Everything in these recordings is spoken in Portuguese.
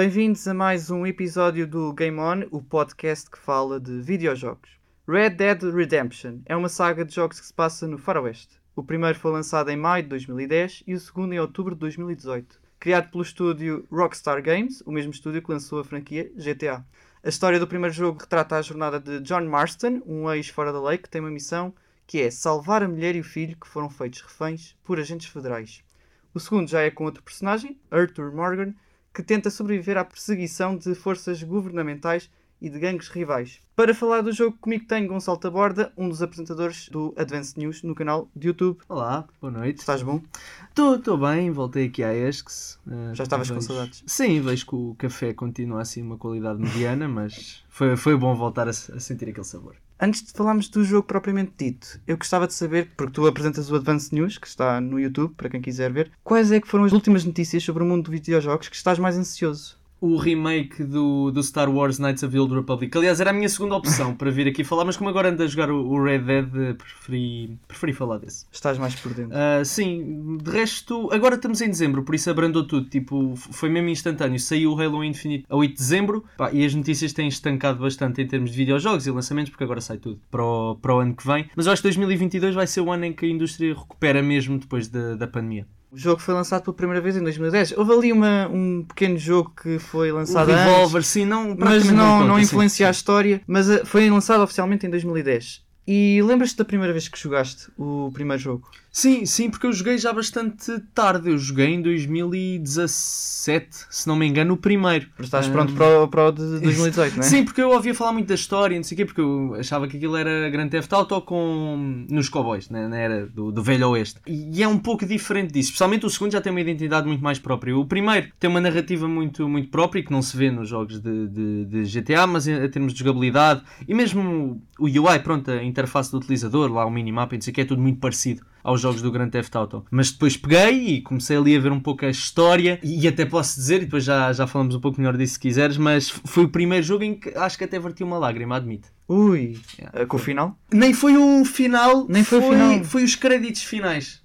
Bem-vindos a mais um episódio do Game On, o podcast que fala de videojogos. Red Dead Redemption é uma saga de jogos que se passa no faroeste. O primeiro foi lançado em maio de 2010 e o segundo em outubro de 2018. Criado pelo estúdio Rockstar Games, o mesmo estúdio que lançou a franquia GTA. A história do primeiro jogo retrata a jornada de John Marston, um ex fora da lei que tem uma missão que é salvar a mulher e o filho que foram feitos reféns por agentes federais. O segundo já é com outro personagem, Arthur Morgan, que tenta sobreviver à perseguição de forças governamentais e de gangues rivais. Para falar do jogo, comigo tenho Gonçalo Taborda, um dos apresentadores do Advanced News no canal de YouTube. Olá, boa noite. Estás bom? Estou bem, voltei aqui à ESCS. Uh, Já estavas vejo... com saudades? Sim, vejo que o café continua assim uma qualidade mediana, mas foi, foi bom voltar a, a, sentir aquele sabor. Antes de falarmos do jogo propriamente dito, eu gostava de saber, porque tu apresentas o Advanced News, que está no YouTube, para quem quiser ver, quais é que foram as últimas notícias sobre o mundo de videojogos que estás mais ansioso? O remake do, do Star Wars Knights of the Old Republic. Aliás, era a minha segunda opção para vir aqui falar, mas como agora ando a jogar o, Red Dead, preferi, preferi falar desse. Estás mais por dentro. Uh, sim, de resto, agora estamos em dezembro, por isso abrandou tudo. Tipo, foi mesmo instantâneo. Saiu o Halo Infinite a 8 de dezembro pá, e as notícias têm estancado bastante em termos de videojogos e lançamentos, porque agora sai tudo para o, para o ano que vem. Mas eu acho que 2022 vai ser o ano em que a indústria recupera mesmo depois da, da pandemia. O jogo foi lançado pela primeira vez em 2010. Houve ali uma, um pequeno jogo que foi lançado o Revolver, antes, sim, não, mas não, não, não influencia sim. a história. Mas uh, foi lançado oficialmente em 2010. E lembras-te da primeira vez que jogaste o primeiro jogo? Sim, sim, porque eu joguei já bastante tarde. Eu joguei em 2017, se não me engano, o primeiro. Mas estás um... pronto para o, para o de 2018, não é? Sim, porque eu ouvia falar muito da história, não sei o quê, porque eu achava que aquilo era Grand Theft Auto com... nos cowboys, né? na era do, do velho oeste. E é um pouco diferente disso. Especialmente o segundo já tem uma identidade muito mais própria. O primeiro tem uma narrativa muito, muito própria que não se vê nos jogos de, de, de GTA, mas em, em termos de jogabilidade e mesmo o UI, pronto, a interface do utilizador, lá o minimap, não sei o que, é tudo muito parecido aos jogos do Grand Theft Auto. Mas depois peguei e comecei ali a ver um pouco a história e até posso dizer, e depois já, já falamos um pouco melhor disso se quiseres, mas foi o primeiro jogo em que acho que até verti uma lágrima, admito. Ui, yeah. com o final? Nem foi o final, nem foi, foi o final. Foi os créditos finais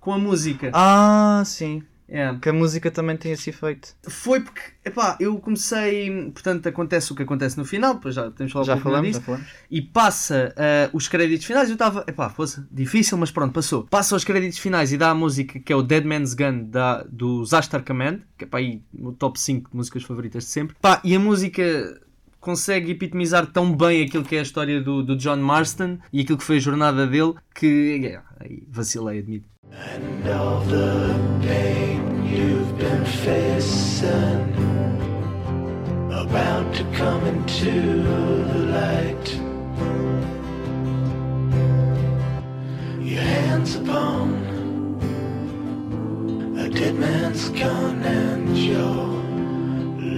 com a música. Ah, sim. É. Que a música também tem esse efeito. Foi porque, epá, eu comecei. Portanto, acontece o que acontece no final, depois já temos já um falamos, disso, já falamos. E passa uh, os créditos finais. Eu estava, epá, fosse difícil, mas pronto, passou. Passa os créditos finais e dá a música que é o Dead Man's Gun da, do Zastar Command, que é para aí no top 5 de músicas favoritas de sempre. Pá, e a música consegue epitomizar tão bem aquilo que é a história do, do John Marston e aquilo que foi a jornada dele que yeah, aí vacilei, admito. And all the pain you've been facing About to come into the light. Your hands upon a dead man's gun and you're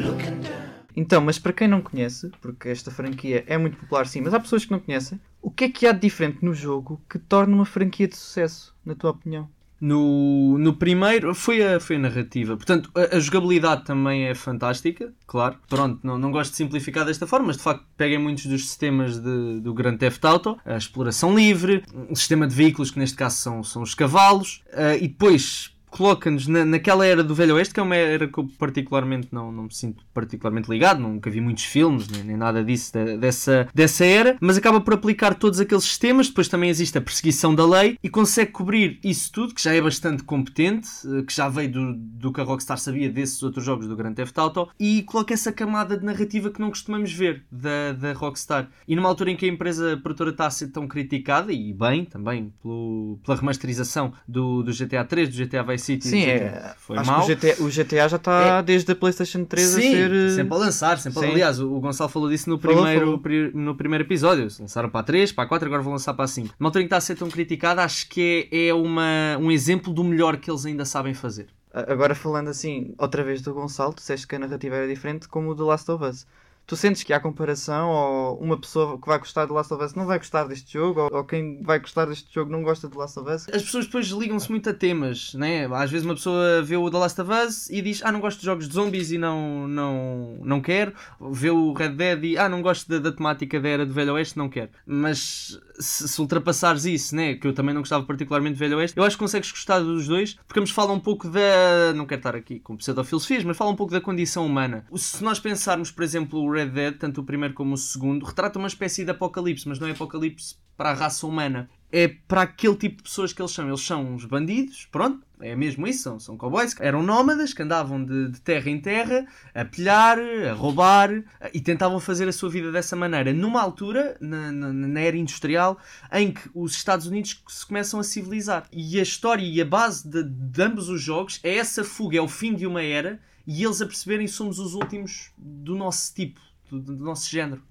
looking down. Então, mas para quem não conhece, porque esta franquia é muito popular sim, mas há pessoas que não conhecem, o que é que há de diferente no jogo que torna uma franquia de sucesso, na tua opinião? No, no primeiro foi a, foi a narrativa. Portanto, a, a, jogabilidade também é fantástica, claro. Pronto, não, não gosto de simplificar desta forma, mas de facto peguem muitos dos sistemas de, do Grand Theft Auto, a exploração livre, o sistema de veículos, que neste caso são, são os cavalos, uh, e depois coloca-nos na, naquela era do Velho Oeste, que é uma era que eu particularmente não, não me sinto particularmente ligado, nunca vi muitos filmes, nem, nem nada disso, de, dessa, dessa era, mas acaba por aplicar todos aqueles sistemas, depois também existe a perseguição da lei, e consegue cobrir isso tudo, que já é bastante competente, eh, que já veio do, do que a Rockstar sabia desses outros jogos do Grand Theft Auto, e coloca essa camada de narrativa que não costumamos ver da, da Rockstar. E numa altura em que a empresa produtora está a ser tão criticada, e bem, também, pelo, pela remasterização do, do GTA 3, do GTA Vice City. Sim, é, foi acho mal. que o GTA, o GTA já está é. desde a PlayStation 3 Sim, a ser. Eh, sempre a lançar. Sempre a... Aliás, o Gonçalo falou disso no primeiro, falou, falou. no primeiro episódio. Lançaram para a 3, para a 4, agora vão lançar para a 5. Uma altura em que está a ser tão criticada, acho que é, é uma, um exemplo do melhor que eles ainda sabem fazer. Agora falando assim, outra vez do Gonçalo, tu disseste que a narrativa era diferente como o The Last of Us. Tu sentes que há comparação ou uma pessoa que vai gostar de Last of Us não vai gostar deste jogo ou, ou quem vai gostar deste jogo não gosta de Last of Us? As pessoas depois ligam-se muito a temas, né? Às vezes uma pessoa vê o The Last of Us e diz ah, não gosto de jogos de zombies e não, não, não quero. Vê o Red Dead e ah, não gosto da, da temática da era do Velho Oeste, não quero. Mas se, se, ultrapassares isso, né? Que eu também não gostava particularmente do Velho Oeste, eu acho que consegues gostar dos dois porque nos fala um pouco da. Não quero estar aqui com pseudofilosofias, mas fala um pouco da condição humana. Se nós pensarmos, por exemplo, o Red Dead, tanto o primeiro como o segundo, retrata uma espécie de apocalipse, mas não é apocalipse para a raça humana. É para aquele tipo de pessoas que eles são. Eles são uns bandidos, pronto, é mesmo isso, são, são cowboys, eram nómadas que andavam de, de, terra em terra a pilhar, a roubar e tentavam fazer a sua vida dessa maneira, numa altura, na, na, na, era industrial, em que os Estados Unidos se começam a civilizar. E a história e a base de, de ambos os jogos é essa fuga, é o fim de uma era e eles a perceberem somos os últimos do nosso tipo, do, do nosso género.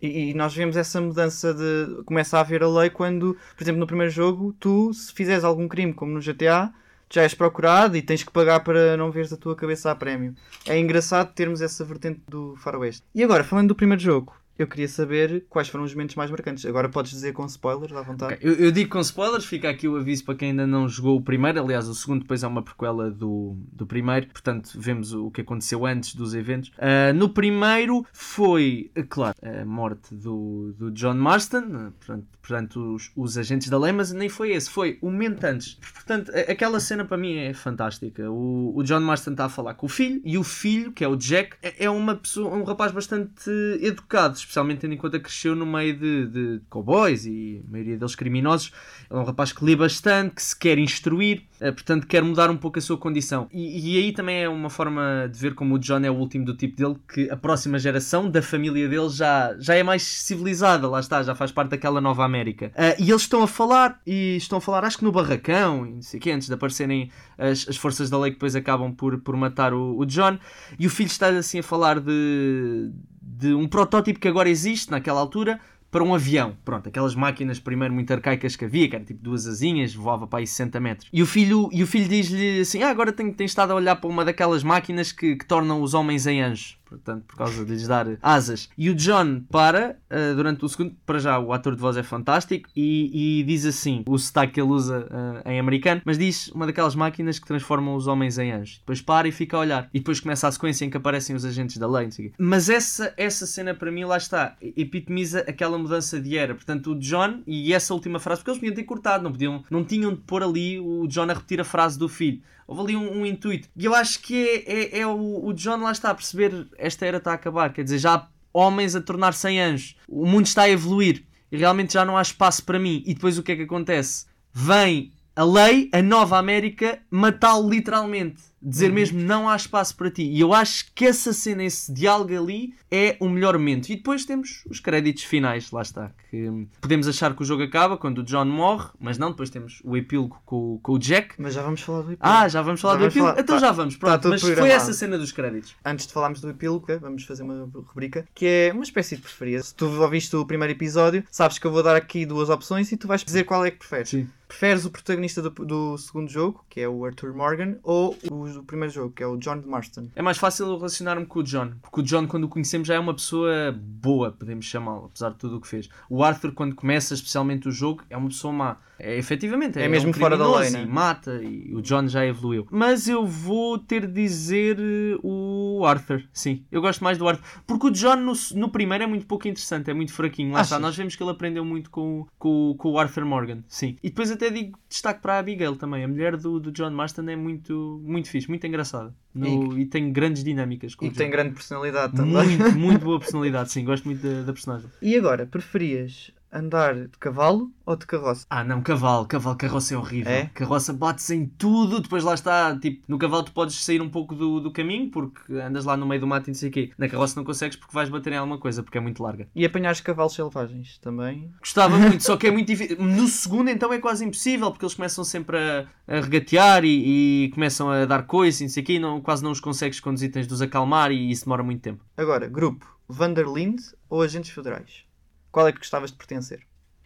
E, e, nós vemos essa mudança de. começa a haver a lei quando, por exemplo, no primeiro jogo, tu, se fizeres algum crime, como no GTA, já és procurado e tens que pagar para não veres a tua cabeça a prémio. É engraçado termos essa vertente do faroeste. E agora, falando do primeiro jogo, eu queria saber quais foram os momentos mais marcantes. Agora podes dizer com spoilers, à vontade. Okay. Eu, eu, digo com spoilers, fica aqui o aviso para quem ainda não jogou o primeiro. Aliás, o segundo depois é uma prequela do, do primeiro, portanto, vemos o que aconteceu antes dos eventos. Uh, no primeiro foi, claro, a morte do, do John Marston, portanto, portanto os, os agentes da lei, mas nem foi esse, foi o momento antes. Portanto, aquela cena para mim é fantástica. O, o John Marston está a falar com o filho e o filho, que é o Jack, é, é uma pessoa, um rapaz bastante educado especialmente tendo em conta que cresceu no meio de, de cowboys e a maioria deles criminosos. Ele é um rapaz que lê bastante, que se quer instruir, eh, portanto quer mudar um pouco a sua condição. E, e, aí também é uma forma de ver como o John é o último do tipo dele, que a próxima geração da família dele já, já é mais civilizada, lá está, já faz parte daquela nova América. Uh, e eles estão a falar, e estão a falar, acho que no barracão, e não sei o quê, antes de aparecerem as, as forças da lei que depois acabam por, por matar o, o John, e o filho está assim a falar de de um protótipo que agora existe naquela altura para um avião. Pronto, aquelas máquinas primeiro muito arcaicas que havia, que eram tipo duas asinhas, voava para aí 60 metros. E o filho, e o filho diz-lhe assim: Ah, agora tenho, tenho estado a olhar para uma daquelas máquinas que, que tornam os homens em anjos portanto, por causa de lhes dar asas. E o John para uh, durante o segundo, para já o ator de voz é fantástico e, e diz assim: o sotaque que ele usa uh, em americano, mas diz uma daquelas máquinas que transformam os homens em anjos. Depois para e fica a olhar, e depois começa a sequência em que aparecem os agentes da lei. Mas essa, essa cena para mim, lá está, epitomiza aquela mudança de era. Portanto, o John, e essa última frase, porque eles podiam ter cortado, não, podiam, não tinham de pôr ali o John a repetir a frase do filho houve ali um, um, intuito. E eu acho que é, é, é o, o, John lá está a perceber esta era está a acabar. Quer dizer, já há homens a tornar-se em anjos. O mundo está a evoluir e realmente já não há espaço para mim. E depois o que é que acontece? Vem a lei, a nova América, matá-lo literalmente dizer uhum. mesmo não há espaço para ti. E eu acho que essa cena, esse diálogo ali é o melhor momento. E depois temos os créditos finais, lá está. Que podemos achar que o jogo acaba quando o John morre, mas não, depois temos o epílogo com, com o Jack. Mas já vamos falar do epílogo. Ah, já vamos falar já do vamos epílogo? Falar... Então tá, já vamos, pronto. Tá mas programado. foi essa cena dos créditos. Antes de falarmos do epílogo, vamos fazer uma rubrica que é uma espécie de preferência. Se tu ouviste o primeiro episódio, sabes que eu vou dar aqui duas opções e tu vais dizer qual é que preferes. Sim. Preferes o protagonista do, do segundo jogo, que é o Arthur Morgan, ou o do primeiro jogo, que é o John Marston? É mais fácil relacionar-me com o John, porque o John, quando o conhecemos, já é uma pessoa boa, podemos chamá-lo, apesar de tudo o que fez. O Arthur, quando começa especialmente o jogo, é uma pessoa má. É, efetivamente, é, é mesmo um fora da lei, né? e mata, e o John já evoluiu. Mas eu vou ter de dizer eh, o Arthur, sim. Eu gosto mais do Arthur, porque o John no, no primeiro é muito pouco interessante, é muito fraquinho. Lá está, nós vemos que ele aprendeu muito com, com, com o Arthur Morgan, sim. E depois até digo destaque para a Abigail também, a mulher do, do John Marston é muito, muito fixe, muito engraçada. No, e, e, tem grandes dinâmicas. e tem grande personalidade também. Muito, muito boa personalidade, sim. Gosto muito da, da personagem. E agora, preferias andar de cavalo ou de carroça? Ah, não, cavalo, cavalo, carroça é horrível. É? Carroça bate-se em tudo, depois lá está, tipo, no cavalo tu podes sair um pouco do, do caminho porque andas lá no meio do mato e não sei o quê. Na carroça não consegues porque vais bater em alguma coisa, porque é muito larga. E apanhares cavalos selvagens também? Gostava muito, só que é muito difícil. No segundo então é quase impossível porque eles começam sempre a, a regatear e, e, começam a dar coisa e não sei o quê, não, quase não os consegues conduzir, tens de os acalmar e isso demora muito tempo. Agora, grupo, Vanderlind ou Agentes Federais? Qual é que gostavas de pertencer?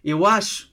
Eu acho,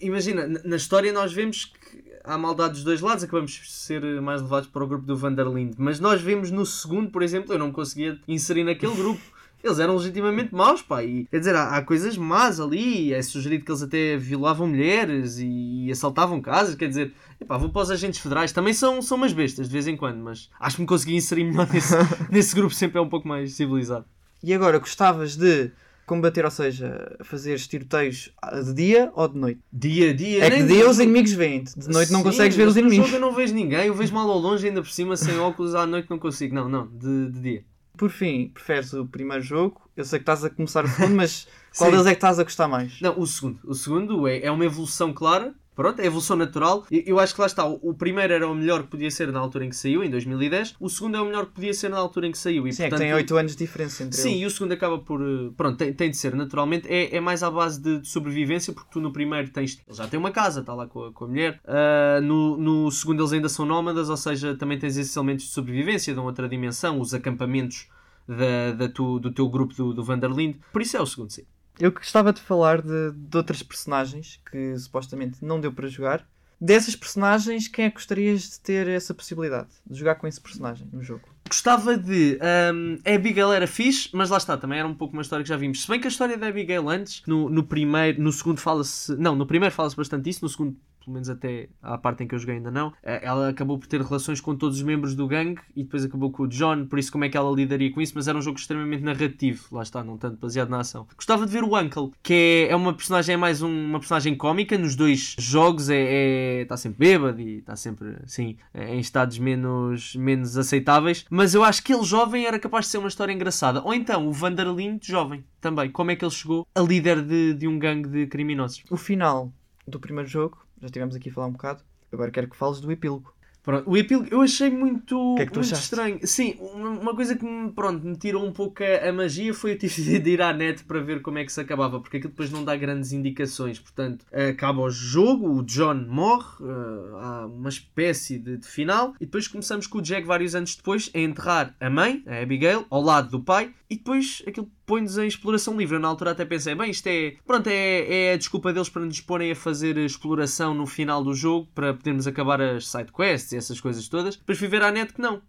imagina, na história nós vemos que há maldade dos dois lados, acabamos de ser mais levados para o grupo do Vanderlind, mas nós vemos no segundo, por exemplo, eu não me conseguia inserir naquele grupo. Eles eram legitimamente maus, pá. E, quer dizer, há, há coisas más ali. É sugerido que eles até violavam mulheres e, assaltavam casas. Quer dizer, epá, vou para os agentes federais. Também são, são umas bestas de vez em quando, mas acho que me consegui inserir melhor nesse, nesse grupo. Sempre é um pouco mais civilizado. E agora, gostavas de combater, ou seja, fazer tiroteios de dia ou de noite? Dia, dia. É que de dia os inimigos vêm de noite não consegues ver os inimigos. eu não vejo ninguém, eu vejo mal ao longe, ainda por cima, sem óculos, à noite não consigo. Não, não, de, de dia. Por fim, preferes o primeiro jogo? Eu sei que estás a começar o segundo, mas qual deles é que estás a gostar mais? Não, o segundo. O segundo é, é uma evolução clara Pronto, é evolução natural. Eu acho que lá está. O primeiro era o melhor que podia ser na altura em que saiu, em 2010. O segundo é o melhor que podia ser na altura em que saiu. E, Sim, portanto, é que tem 8 anos de diferença entre Sim, eles. e o segundo acaba por. Eh, pronto, tem, tem de ser naturalmente. É, é mais à base de, de, sobrevivência, porque tu no primeiro tens. Ele já tem uma casa, está lá com a, com a mulher. Uh, no, no segundo eles ainda são nómadas, ou seja, também tens esses elementos de sobrevivência, dão outra dimensão, os acampamentos da, da tu, do teu grupo do, do Vanderlind. Por isso é o segundo, sim. Eu gostava de falar de, de outras personagens que supostamente não deu para jogar Dessas personagens, quem é que gostarias de ter essa possibilidade? De jogar com esse personagem no jogo? Gostava de. Um, a Abigail era fixe, mas lá está, também era um pouco uma história que já vimos. Se bem que a história da Abigail antes, no, no primeiro, no segundo fala-se. Não, no primeiro fala-se bastante isso, no segundo pelo menos até à parte em que eu joguei ainda não, eh, ela acabou por ter relações com todos os membros do gangue e depois acabou com o John, por isso como é que ela lidaria com isso, mas era um jogo extremamente narrativo, lá está, não tanto baseado na ação. Gostava de ver o Uncle, que é, é uma personagem, é mais um, uma personagem cómica, nos dois jogos é, é está sempre bêbado e está sempre, assim, em estados menos, menos aceitáveis, mas eu acho que ele jovem era capaz de ser uma história engraçada. Ou então o Vanderlin jovem, também, como é que ele chegou a líder de, de um gangue de criminosos. O final do primeiro jogo já estivemos aqui a falar um bocado. Agora quero que fales do epílogo. Pronto, o epílogo eu achei muito, que é que muito estranho. Sim, uma coisa que me, pronto, me tirou um pouco a, a, magia foi eu tive de ir à net para ver como é que se acabava, porque aquilo depois não dá grandes indicações. Portanto, acaba o jogo, o John morre, uh, há uma espécie de, de, final, e depois começamos com o Jack vários anos depois a enterrar a mãe, a Abigail, ao lado do pai, e depois aquilo põe-nos em exploração livre. Eu na altura até pensei, bem, isto é, pronto, é, é a desculpa deles para nos porem a fazer exploração no final do jogo para podermos acabar as sidequests e essas coisas todas. Depois fui ver à net que não.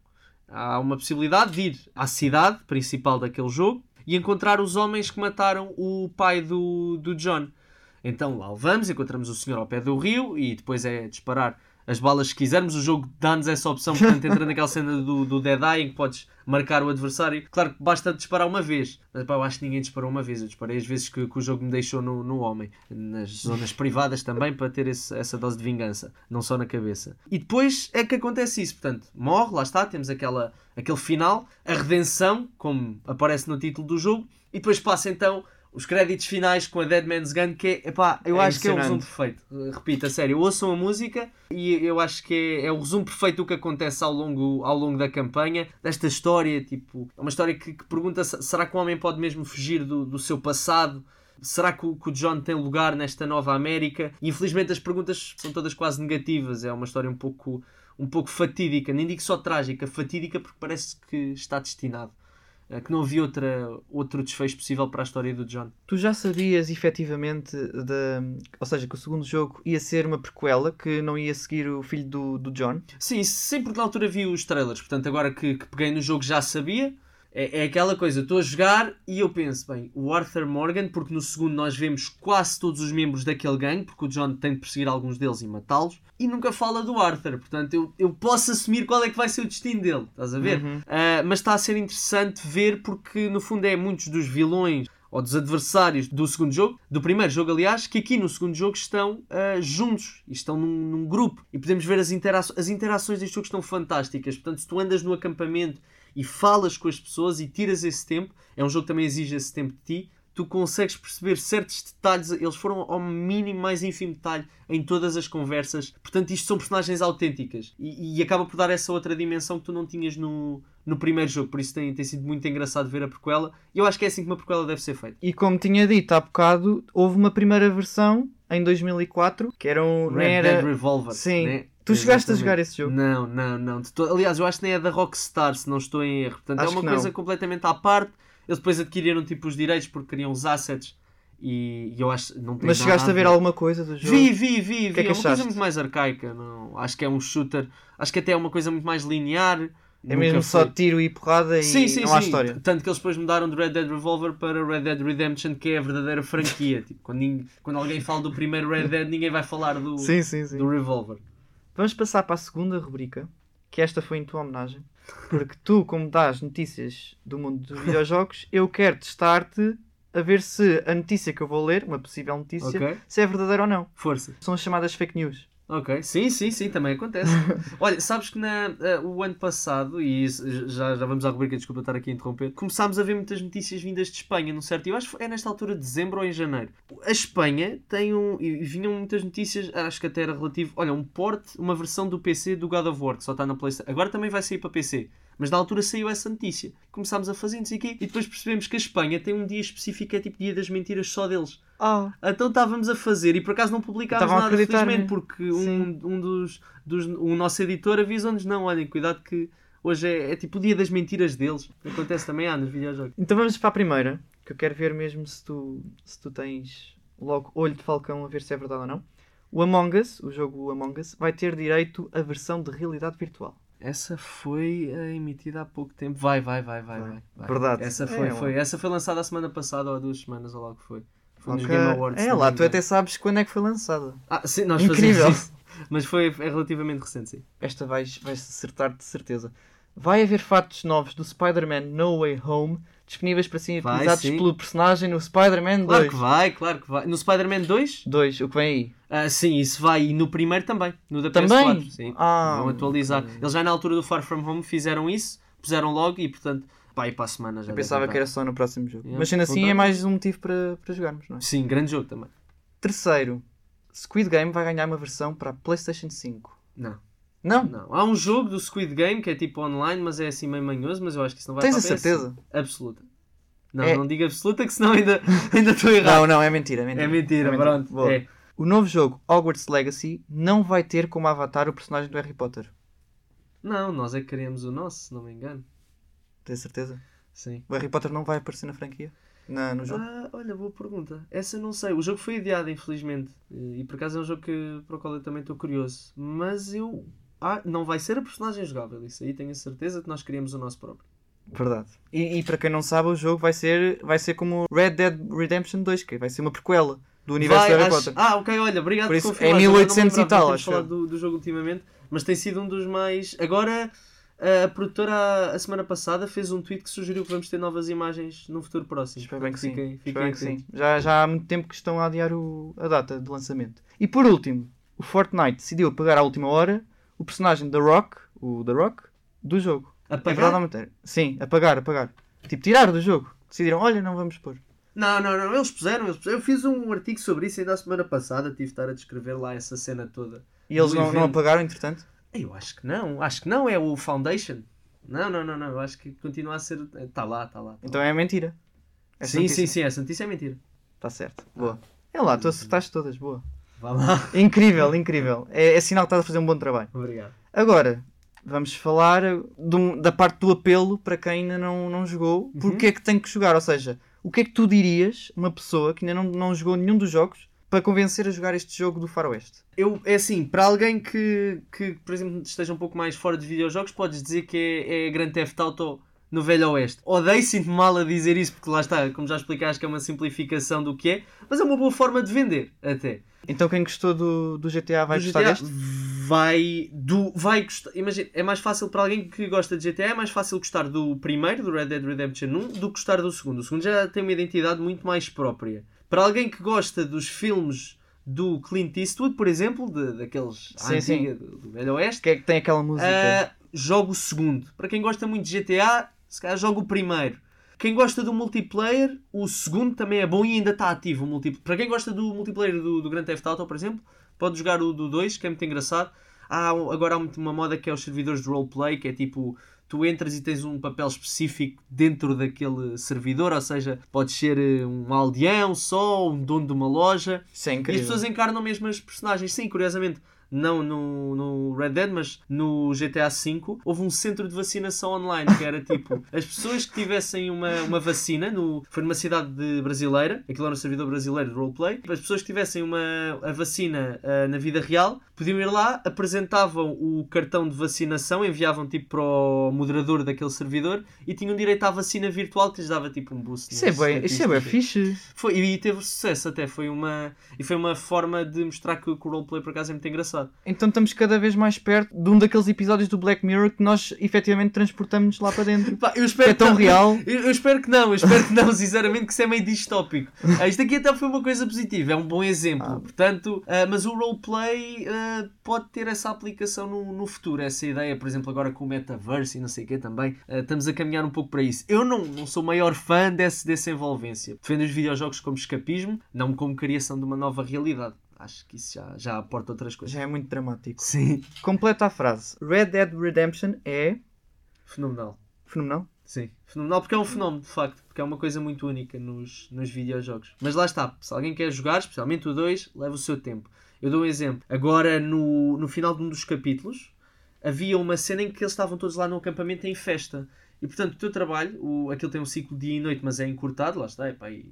Há uma possibilidade de ir à cidade principal daquele jogo e encontrar os homens que mataram o pai do, do John. Então lá vamos, encontramos o senhor ao pé do rio e depois é disparar as balas se quisermos. O jogo dá-nos essa opção, portanto, entra naquela cena do, do Dead Eye em que podes marcar o adversário. Claro que basta disparar uma vez, mas pá, eu acho que ninguém disparou uma vez. Eu disparei as vezes que, que o jogo me deixou no, no homem, nas zonas privadas também, para ter esse, essa dose de vingança, não só na cabeça. E depois é que acontece isso, portanto, morre, lá está, temos aquela, aquele final, a redenção, como aparece no título do jogo, e depois passa então os créditos finais com a Dead Man's Gun, que é, epá, eu é acho que é o resumo perfeito. Repito, a sério, ouçam a música e eu acho que é, é, o resumo perfeito do que acontece ao longo, ao longo da campanha, desta história, tipo, é uma história que, que pergunta será que o homem pode mesmo fugir do, do seu passado? Será que o, que o, John tem lugar nesta nova América? E, infelizmente as perguntas são todas quase negativas, é uma história um pouco, um pouco fatídica, nem digo só trágica, fatídica porque parece que está destinado eh, que não havia outra, outro desfecho possível para a história do John. Tu já sabias efetivamente, de, ou seja, que o segundo jogo ia ser uma prequela, que não ia seguir o filho do, do John? Sim, sempre na altura vi os trailers, portanto agora que, que peguei no jogo já sabia. É, é aquela coisa, estou a jogar e eu penso, bem, o Arthur Morgan, porque no segundo nós vemos quase todos os membros daquele gangue, porque o John tem de perseguir alguns deles e matá-los, e nunca fala do Arthur, portanto eu, eu posso assumir qual é que vai ser o destino dele, estás a ver? Uhum. Uh, mas está a ser interessante ver porque no fundo é muitos dos vilões ou dos adversários do segundo jogo, do primeiro jogo, aliás, que aqui no segundo jogo estão uh, juntos e estão num, num, grupo e podemos ver as, intera as interações deste jogo estão fantásticas. Portanto, se tu andas no acampamento e falas com as pessoas e tiras esse tempo, é um jogo que também exige esse tempo de ti, tu consegues perceber certos detalhes, eles foram ao mínimo mais ínfimo detalhe em todas as conversas. Portanto, isto são personagens autênticas e, e acaba por dar essa outra dimensão que tu não tinhas no, no primeiro jogo. Por isso tem, tem sido muito engraçado ver a prequela. E eu acho que é assim que uma prequela deve ser feita. E como tinha dito há bocado, houve uma primeira versão em 2004 que era um. Red era... Dead Revolver. Sim. Né? Tu Exatamente. chegaste a jogar esse jogo? Não, não, não. Aliás, eu acho que nem é da Rockstar, se não estou em erro. Portanto, é acho é uma coisa completamente à parte eles depois adquiriram tipo os direitos porque queriam os assets e, e eu acho não tem Mas chegaste a ver alguma coisa do jogo? Vi, vi, vi, vi. Que é, que é uma coisa muito mais arcaica, não. Acho que é um shooter, acho que até é uma coisa muito mais linear. É mesmo só foi. tiro e porrada e Sim, sim, não há sim. história. Tanto que eles depois mudaram de Red Dead Revolver para Red Dead Redemption, que é a verdadeira franquia. tipo, quando, ninguém- quando alguém fala do primeiro Red Dead, ninguém vai falar do, Sim, sim, sim. do Revolver. Vamos passar para a segunda rubrica, que esta foi em tua homenagem. Porque tu, como dás notícias do mundo dos videojogos, eu quero testar-te a ver se a notícia que eu vou ler, uma possível notícia, Ok? se é verdadeira ou não. Força. São as chamadas fake news. Ok, sim, sim, sim, também acontece. Olha, sabes que na, eh, o ano passado, e isso, já, já vamos à rubrica, desculpa estar aqui a interromper, começámos a ver muitas notícias vindas de Espanha, não certo? Eu acho que é nesta altura de dezembro ou em janeiro. A Espanha tem um. E vinham muitas notícias, acho que até era relativo. Olha, um port, uma versão do PC do God of War, que só está na PlayStation. Agora também vai sair para PC. Mas na altura saiu essa notícia. Começámos a fazer, não sei quê, e depois percebemos que a Espanha tem um dia específico, que é tipo dia das mentiras só deles. Ah, Então estávamos a fazer e por acaso não publicámos nada, felizmente, né? porque um, um dos, dos. O nosso editor avisou-nos: não, olhem, cuidado que hoje é, é tipo o dia das mentiras deles. Acontece também há nos videojogos. então vamos para a primeira, que eu quero ver mesmo se tu, se tu tens logo olho de falcão a ver se é verdade ou não. O Among Us, o jogo Among Us, vai ter direito à versão de realidade virtual. Essa foi eh, emitida há pouco tempo. Vai, vai, vai, vai. Vai. vai. Verdade. Essa foi, É, foi. Essa foi lançada a semana passada ou há duas semanas, ou lá o que foi. Foi nos Ok. Game Awards. É lá, tu engano. até sabes quando é que foi lançada. Ah, sim, nós Incrível. fazemos isso. Mas foi é relativamente recente, sim. Esta vais, vais acertar de certeza. Vai haver fatos novos do Spider-Man No Way Home disponíveis para serem Vai, utilizados sim. pelo personagem no Spider-Man Claro 2. que vai, claro que vai. No Spider-Man 2? 2, o que vem aí? Ah, sim, isso vai. E no primeiro também. No da Também? PS4. Sim. Ah. Vão atualizar. Eles já na altura do Far From Home fizeram isso, puseram logo e portanto, pá, e para a semana já. Eu pensava que era só no próximo jogo. Yeah. Mas sendo assim é mais um motivo para, para jogarmos, não é? Sim, grande jogo também. Terceiro, Squid Game vai ganhar uma versão para a PlayStation 5. Não, Não? não. Há um jogo do Squid Game que é tipo online, mas é assim meio manhoso, mas eu acho que isso não vai Tens a PS5. certeza? Absoluta. Não, É- não diga absoluta que senão ainda ainda estou errado. Não, não, é mentira. É mentira, é mentira, pronto. Boa. É. O novo jogo, Hogwarts Legacy, não vai ter como avatar o personagem do Harry Potter. Não, nós é que queremos o nosso, se não me engano. Tens certeza? Sim. O Harry Potter não vai aparecer na franquia? Na, no jogo? Ah, olha, boa pergunta. Essa não sei. O jogo foi adiado, infelizmente. E por acaso é um jogo que, para o qual eu também estou curioso. Mas eu. Ah, não vai ser a personagem jogável. Isso aí tenho a certeza que nós queríamos o nosso próprio. Verdade. E, e para quem não sabe, o jogo vai ser, vai ser como Red Dead Redemption 2, que vai ser uma prequela do universo Vai, de Harry acho- Potter. Ah, ok, olha, obrigado Por por isso, confirmar. é Eu não me 1800 e tal, acho falado do, do jogo ultimamente, mas tem sido um dos mais. Agora, a produtora, a- semana passada, fez um tweet que sugeriu que vamos ter novas imagens no futuro próximo. Espero bem que sim. Fiquem, fiquem Espero que sim. Já, já há muito tempo que estão a adiar o- a data de lançamento. E por último, o Fortnite decidiu apagar à última hora o personagem da Rock, o The Rock, do jogo. É Apagar? verdade ou mentira? Sim, apagar, apagar. Tipo, tirar do jogo. Decidiram, olha, não vamos pôr. Não, não, não, eles puseram, eles puseram. Eu fiz um artigo sobre isso ainda a semana passada, tive de estar a descrever lá essa cena toda. E eles não, não apagaram, entretanto? Eu acho que não, acho que não, é o Foundation. Não, não, não, não, eu acho que continua a ser. Está lá, está lá. tá Então lá. é mentira. Essa sim, sim, sim, essa notícia é mentira. Está certo. Boa. É lá, tu acertaste todas. Boa. Vá lá. Incrível, incrível. É, é sinal que estás a fazer um bom trabalho. Obrigado. Agora, vamos falar de um- da parte do apelo para quem ainda não, não jogou. Uhum. Porque é que tem que jogar? Ou seja, o que é que tu dirias uma pessoa que ainda não, não jogou nenhum dos jogos para convencer a jogar este jogo do Faroeste? Eu, é assim, para alguém que, que, por exemplo, esteja um pouco mais fora de videojogos, podes dizer que é, é Grand Theft Auto no Velho Oeste. Odeio, sinto mal a dizer isso, porque lá está, como já explicaste, que é uma simplificação do que é, mas é uma boa forma de vender, até. Então quem gostou do, do GTA vai Do gostar GTA deste? Vai, do, vai gostar. Imagina, é mais fácil para alguém que gosta de GTA, é mais fácil gostar do primeiro, do Red Dead Redemption 1, do que gostar do segundo. O segundo já tem uma identidade muito mais própria. Para alguém que gosta dos filmes do Clint Eastwood, por exemplo, de, daqueles Sim, sim. antiga, do, do Velho Oeste, Que é que tem aquela música? ah, joga o segundo. Para quem gosta muito de GTA, se calhar joga o primeiro. Quem gosta do multiplayer, o segundo também é bom e ainda está ativo o multiplayer. Para quem gosta do multiplayer do, do Grand Theft Auto, por exemplo, pode jogar o do 2, que é muito engraçado. Há, agora há uma moda que é os servidores de roleplay, que é tipo, tu entras e tens um papel específico dentro daquele servidor, ou seja, podes ser eh, um aldeão só, um dono de uma loja, Isso é e as pessoas encarnam mesmo as personagens. Sim, curiosamente, não no, no Red Dead, mas no GTA V, houve um centro de vacinação online, que era tipo, as pessoas que tivessem uma, uma vacina, no, foi numa cidade de brasileira, aquilo era um servidor brasileiro de roleplay, as pessoas que tivessem uma a vacina uh, na vida real, podiam ir lá, apresentavam o cartão de vacinação, enviavam tipo para o moderador daquele servidor e tinham direito à vacina virtual que lhes dava tipo um boost. Isso é bem, isso é bem fixe. Foi, e teve sucesso até, foi uma, e foi uma forma de mostrar que o roleplay por acaso é muito engraçado. Então estamos cada vez mais perto de um daqueles episódios do Black Mirror que nós efetivamente transportamos lá para dentro. Pá, eu espero é tão não. real. Eu, eu espero que não, eu espero que não, sinceramente, que isso é meio distópico. Ah, isto aqui até foi uma coisa positiva, é um bom exemplo. Ah. Portanto, ah, mas o roleplay ah, pode ter essa aplicação no, no futuro, essa ideia, por exemplo, agora com o metaverse e não sei o quê também. ah, estamos a caminhar um pouco para isso. Eu não, não sou o maior fã desse, dessa envolvência. Defendo os videojogos como escapismo, não como criação de uma nova realidade. Acho que isso já, já aporta outras coisas. Já é muito dramático. Sim. Completa a frase. Red Dead Redemption é Fenomenal. fenomenal. Sim, fenomenal porque é um fenómeno, de facto, porque é uma coisa muito única nos, nos videojogos. Mas lá está, se alguém quer jogar, especialmente o 2, leva o seu tempo. Eu dou um exemplo. Agora, no, no final de um dos capítulos, havia uma cena em que eles estavam todos lá no acampamento em festa. E portanto, o teu trabalho, o, aquilo tem um ciclo dia e noite, mas é encurtado, lá está, é pá, aí,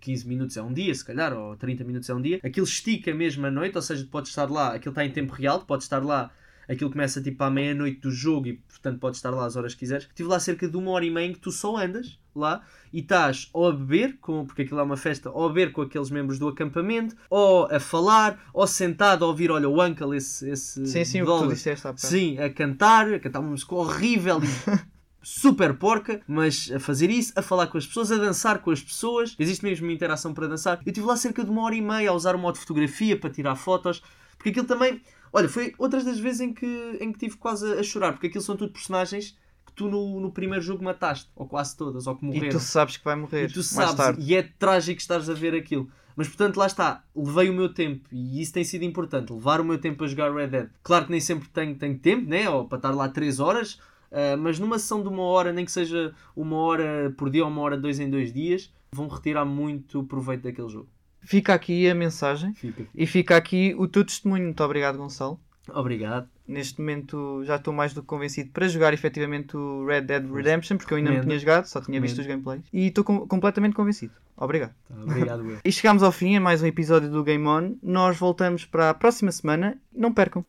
15 minutos é um dia, se calhar, ou 30 minutos é um dia. Aquilo estica mesmo a noite, ou seja, tu podes estar lá, aquilo está em tempo real, tu podes estar lá aquilo começa tipo à meia-noite do jogo e portanto podes estar lá às horas que quiseres. Estive lá cerca de uma hora e meia em que tu só andas lá e estás ou a beber, com, porque aquilo é uma festa, ou a beber com aqueles membros do acampamento, ou a falar, ou sentado a ouvir, olha, o Uncle, esse. esse Sim, sim, o que tu disseste há. Sim, a cantar, a cantar uma música horrível e super porca, mas a fazer isso, a falar com as pessoas, a dançar com as pessoas. Existe mesmo uma interação para dançar. Eu estive lá cerca de uma hora e meia a usar o modo fotografia para tirar fotos, porque aquilo também. Olha, foi outras das vezes em que, em que tive quase a chorar, porque aquilo são tudo personagens que tu no, no primeiro jogo mataste, ou quase todas, ou que morreram. E tu sabes que vai morrer E tu sabes, e é trágico estares a ver aquilo. Mas portanto, lá está, levei o meu tempo e isso tem sido importante, levar o meu tempo a jogar Red Dead. Claro que nem sempre tenho, tenho tempo, né? ou para estar lá 3 horas, ah, mas numa sessão de uma hora, nem que seja uma hora por dia ou uma hora dois em dois dias, vão retirar muito proveito daquele jogo. Fica aqui a mensagem Fica. e fica aqui o teu testemunho. Muito obrigado, Gonçalo. Obrigado. Neste momento já estou mais do que convencido para jogar efetivamente o Red Dead Redemption, porque eu ainda não tinha jogado, só tinha visto os gameplays. E estou com- completamente convencido. Obrigado. Tá, obrigado, eu. E chegamos ao fim a mais um episódio do Game On. Nós voltamos para a próxima semana. Não percam.